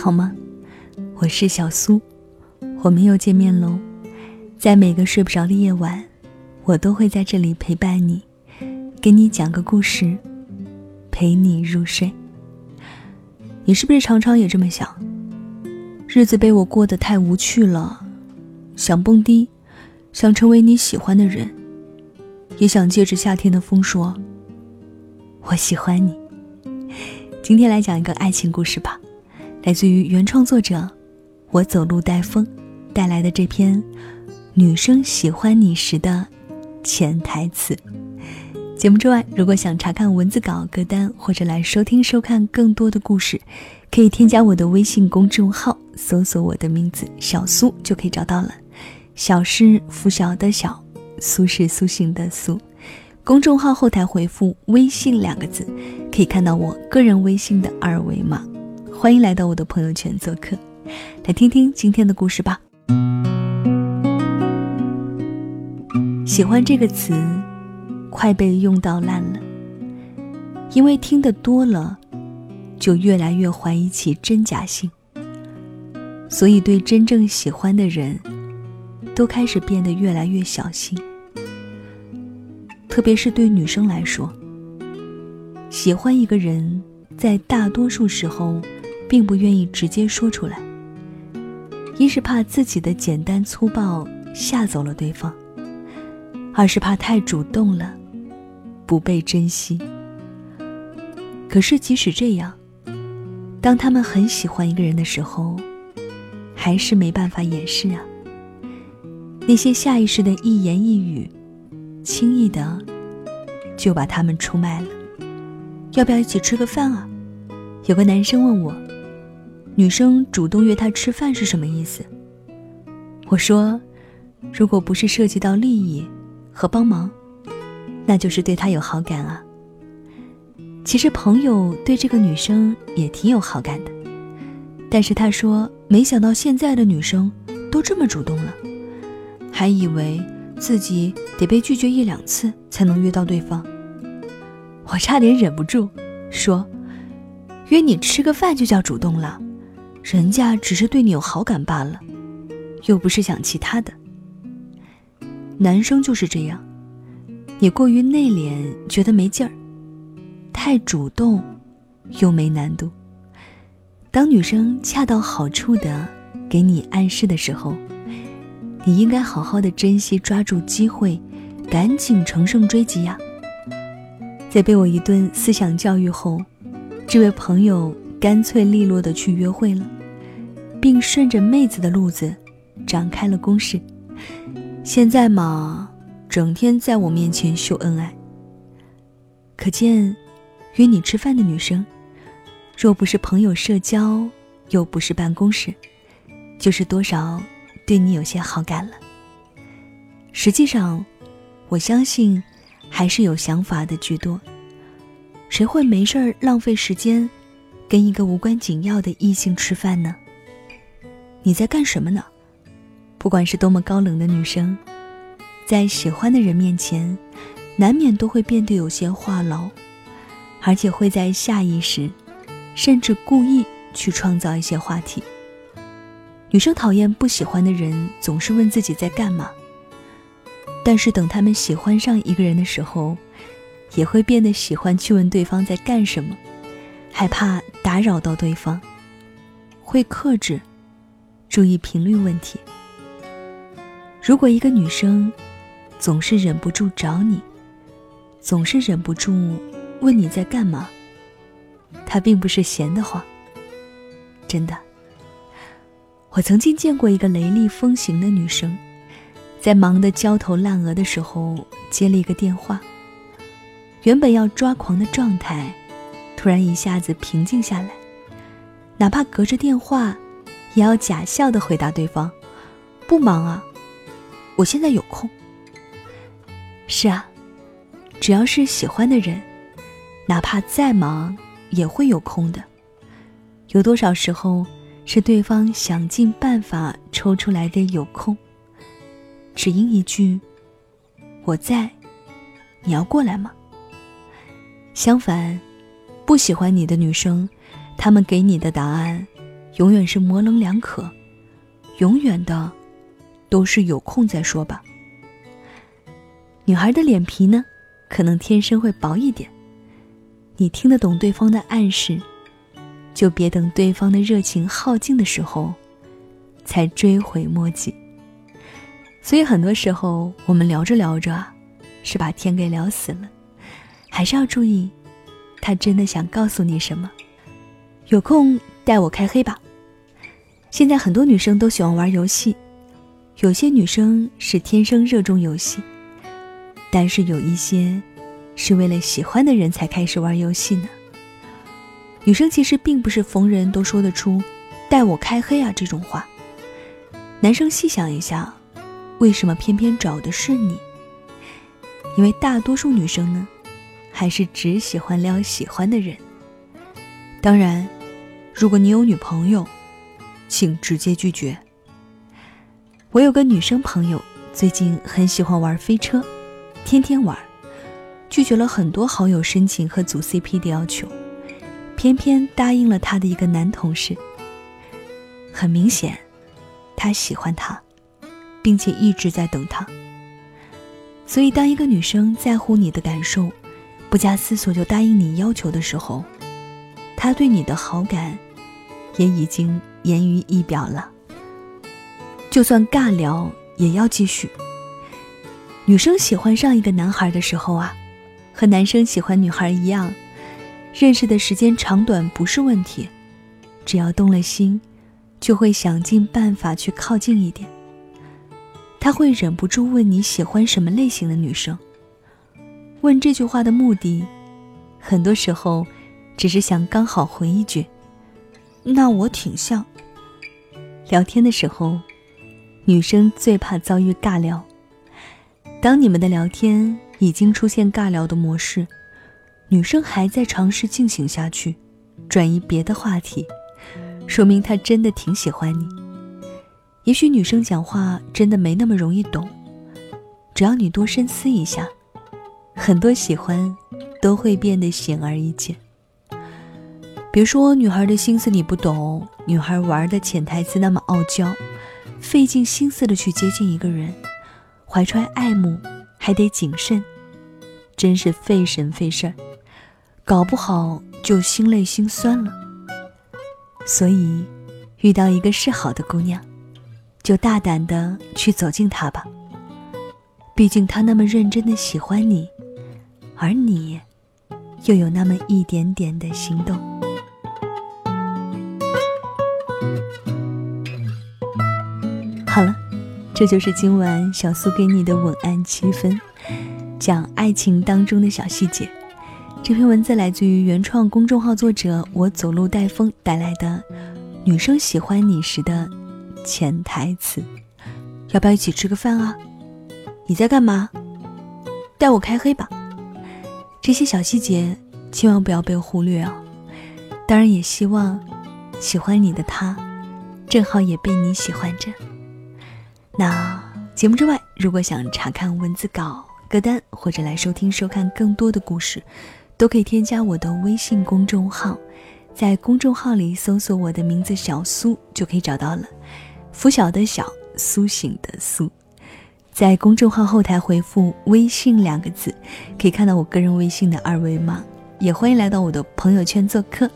好吗？我是小苏，我们又见面喽。在每个睡不着的夜晚，我都会在这里陪伴你，给你讲个故事，陪你入睡。你是不是常常也这么想？日子被我过得太无趣了，想蹦迪，想成为你喜欢的人，也想借着夏天的风说：“我喜欢你。”今天来讲一个爱情故事吧，来自于原创作者我走路带风带来的这篇《女生喜欢你时的潜台词》。节目之外，如果想查看文字稿歌单或者来收听收看更多的故事，可以添加我的微信公众号，搜索我的名字小苏就可以找到了。小是拂晓的小，苏是苏醒的苏。公众号后台回复“微信”两个字，可以看到我个人微信的二维码。欢迎来到我的朋友圈做客，来听听今天的故事吧。喜欢这个词，快被用到烂了，因为听得多了，就越来越怀疑其真假性，所以对真正喜欢的人，都开始变得越来越小心。特别是对女生来说，喜欢一个人，在大多数时候，并不愿意直接说出来。一是怕自己的简单粗暴吓走了对方，二是怕太主动了，不被珍惜。可是即使这样，当他们很喜欢一个人的时候，还是没办法掩饰啊。那些下意识的一言一语。轻易的就把他们出卖了。要不要一起吃个饭啊？有个男生问我，女生主动约他吃饭是什么意思？我说，如果不是涉及到利益和帮忙，那就是对他有好感啊。其实朋友对这个女生也挺有好感的，但是他说没想到现在的女生都这么主动了，还以为。自己得被拒绝一两次才能约到对方，我差点忍不住说：“约你吃个饭就叫主动了，人家只是对你有好感罢了，又不是想其他的。”男生就是这样，你过于内敛觉得没劲儿，太主动又没难度。当女生恰到好处的给你暗示的时候。你应该好好的珍惜，抓住机会，赶紧乘胜追击呀！在被我一顿思想教育后，这位朋友干脆利落的去约会了，并顺着妹子的路子展开了攻势。现在嘛，整天在我面前秀恩爱。可见，约你吃饭的女生，若不是朋友社交，又不是办公室，就是多少。对你有些好感了。实际上，我相信还是有想法的居多。谁会没事儿浪费时间，跟一个无关紧要的异性吃饭呢？你在干什么呢？不管是多么高冷的女生，在喜欢的人面前，难免都会变得有些话痨，而且会在下意识，甚至故意去创造一些话题。女生讨厌不喜欢的人总是问自己在干嘛，但是等他们喜欢上一个人的时候，也会变得喜欢去问对方在干什么，害怕打扰到对方，会克制，注意频率问题。如果一个女生总是忍不住找你，总是忍不住问你在干嘛，她并不是闲得慌，真的。我曾经见过一个雷厉风行的女生，在忙得焦头烂额的时候接了一个电话。原本要抓狂的状态，突然一下子平静下来，哪怕隔着电话，也要假笑的回答对方：“不忙啊，我现在有空。”是啊，只要是喜欢的人，哪怕再忙也会有空的。有多少时候？是对方想尽办法抽出来的有空，只因一句“我在”，你要过来吗？相反，不喜欢你的女生，她们给你的答案，永远是模棱两可，永远的都是有空再说吧。女孩的脸皮呢，可能天生会薄一点。你听得懂对方的暗示，就别等对方的热情耗尽的时候，才追悔莫及。所以很多时候，我们聊着聊着，是把天给聊死了。还是要注意，他真的想告诉你什么。有空带我开黑吧。现在很多女生都喜欢玩游戏，有些女生是天生热衷游戏，但是有一些。是为了喜欢的人才开始玩游戏呢。女生其实并不是逢人都说得出“带我开黑啊”这种话。男生细想一下，为什么偏偏找的是你？因为大多数女生呢，还是只喜欢撩喜欢的人。当然，如果你有女朋友，请直接拒绝。我有个女生朋友，最近很喜欢玩飞车，天天玩。拒绝了很多好友申请和组 CP 的要求，偏偏答应了他的一个男同事。很明显，他喜欢他，并且一直在等他。所以，当一个女生在乎你的感受，不加思索就答应你要求的时候，她对你的好感也已经言于一表了。就算尬聊，也要继续。女生喜欢上一个男孩的时候啊。和男生喜欢女孩一样，认识的时间长短不是问题，只要动了心，就会想尽办法去靠近一点。他会忍不住问你喜欢什么类型的女生。问这句话的目的，很多时候只是想刚好回一句：“那我挺像。”聊天的时候，女生最怕遭遇尬聊。当你们的聊天。已经出现尬聊的模式，女生还在尝试进行下去，转移别的话题，说明她真的挺喜欢你。也许女生讲话真的没那么容易懂，只要你多深思一下，很多喜欢都会变得显而易见。别说女孩的心思你不懂，女孩玩的潜台词那么傲娇，费尽心思的去接近一个人，怀揣爱慕。还得谨慎，真是费神费事儿，搞不好就心累心酸了。所以，遇到一个是好的姑娘，就大胆的去走近她吧。毕竟她那么认真的喜欢你，而你，又有那么一点点的心动。好了。这就是今晚小苏给你的文案七分，讲爱情当中的小细节。这篇文字来自于原创公众号作者我走路带风带来的女生喜欢你时的潜台词。要不要一起吃个饭啊？你在干嘛？带我开黑吧。这些小细节千万不要被忽略哦。当然也希望喜欢你的他，正好也被你喜欢着。那节目之外，如果想查看文字稿、歌单，或者来收听、收看更多的故事，都可以添加我的微信公众号，在公众号里搜索我的名字“小苏”就可以找到了。拂晓的小，苏醒的苏，在公众号后台回复“微信”两个字，可以看到我个人微信的二维码。也欢迎来到我的朋友圈做客。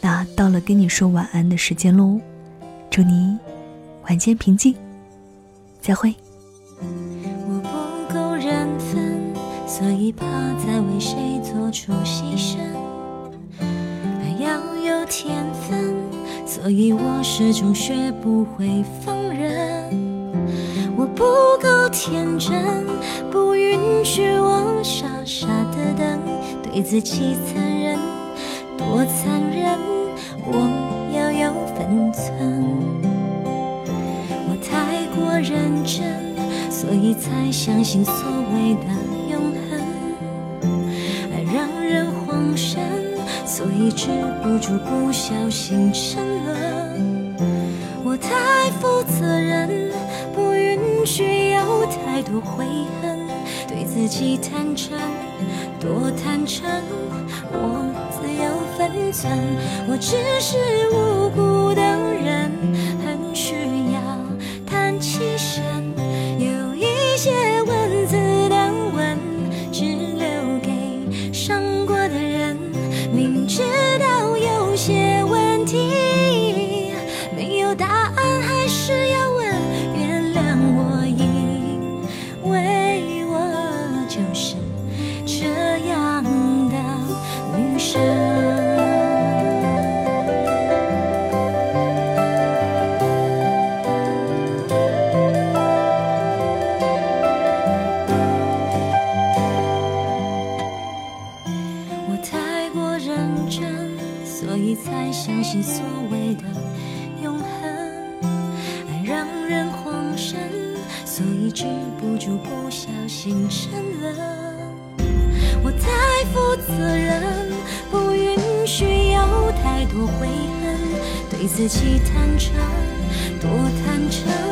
那到了跟你说晚安的时间喽，祝你晚间平静。再会。我不够认分，所以怕再为谁做出牺牲。爱要有天分，所以我始终学不会放任。我不够天真，不允许我傻傻的等，对自己残忍，多残忍，才相信所谓的永恒。爱让人慌神，所以止不住不小心沉沦。我太负责任，不允许有太多悔恨。对自己坦诚，多坦诚，我自有分寸。我只是无辜的。所以才相信所谓的永恒爱让人慌神所以止不住不小心沉沦我太负责任不允许有太多悔恨对自己坦诚多坦诚。